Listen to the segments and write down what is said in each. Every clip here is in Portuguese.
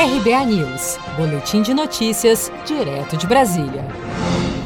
RBA News, Boletim de Notícias, direto de Brasília.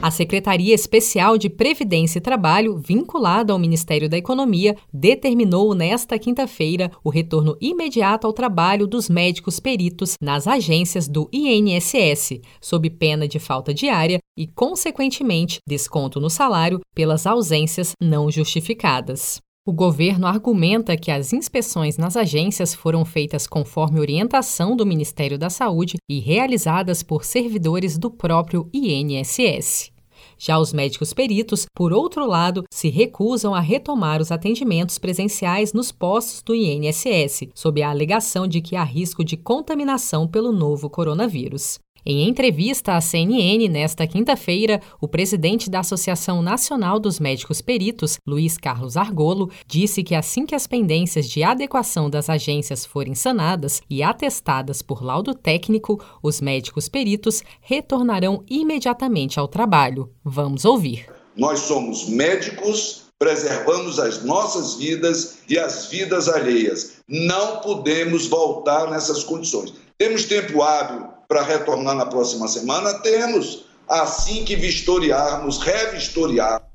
A Secretaria Especial de Previdência e Trabalho, vinculada ao Ministério da Economia, determinou nesta quinta-feira o retorno imediato ao trabalho dos médicos peritos nas agências do INSS, sob pena de falta diária e, consequentemente, desconto no salário pelas ausências não justificadas. O governo argumenta que as inspeções nas agências foram feitas conforme orientação do Ministério da Saúde e realizadas por servidores do próprio INSS. Já os médicos peritos, por outro lado, se recusam a retomar os atendimentos presenciais nos postos do INSS, sob a alegação de que há risco de contaminação pelo novo coronavírus. Em entrevista à CNN nesta quinta-feira, o presidente da Associação Nacional dos Médicos Peritos, Luiz Carlos Argolo, disse que assim que as pendências de adequação das agências forem sanadas e atestadas por laudo técnico, os médicos peritos retornarão imediatamente ao trabalho. Vamos ouvir. Nós somos médicos preservamos as nossas vidas e as vidas alheias. Não podemos voltar nessas condições. Temos tempo hábil para retornar na próxima semana? Temos. Assim que vistoriarmos, revistoriar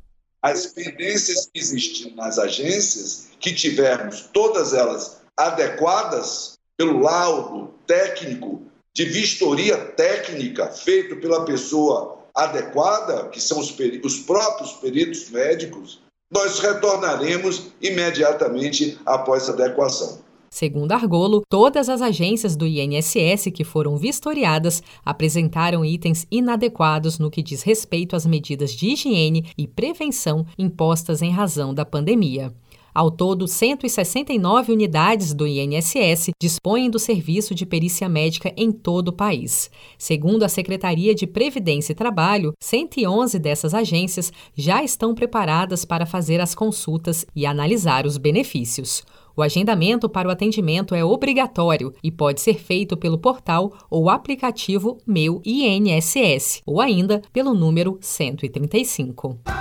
as pendências que existem nas agências, que tivermos todas elas adequadas pelo laudo técnico, de vistoria técnica feito pela pessoa adequada, que são os, os próprios peritos médicos, nós retornaremos imediatamente após essa adequação. Segundo Argolo, todas as agências do INSS que foram vistoriadas apresentaram itens inadequados no que diz respeito às medidas de higiene e prevenção impostas em razão da pandemia. Ao todo, 169 unidades do INSS dispõem do serviço de perícia médica em todo o país. Segundo a Secretaria de Previdência e Trabalho, 111 dessas agências já estão preparadas para fazer as consultas e analisar os benefícios. O agendamento para o atendimento é obrigatório e pode ser feito pelo portal ou aplicativo Meu INSS ou ainda pelo número 135.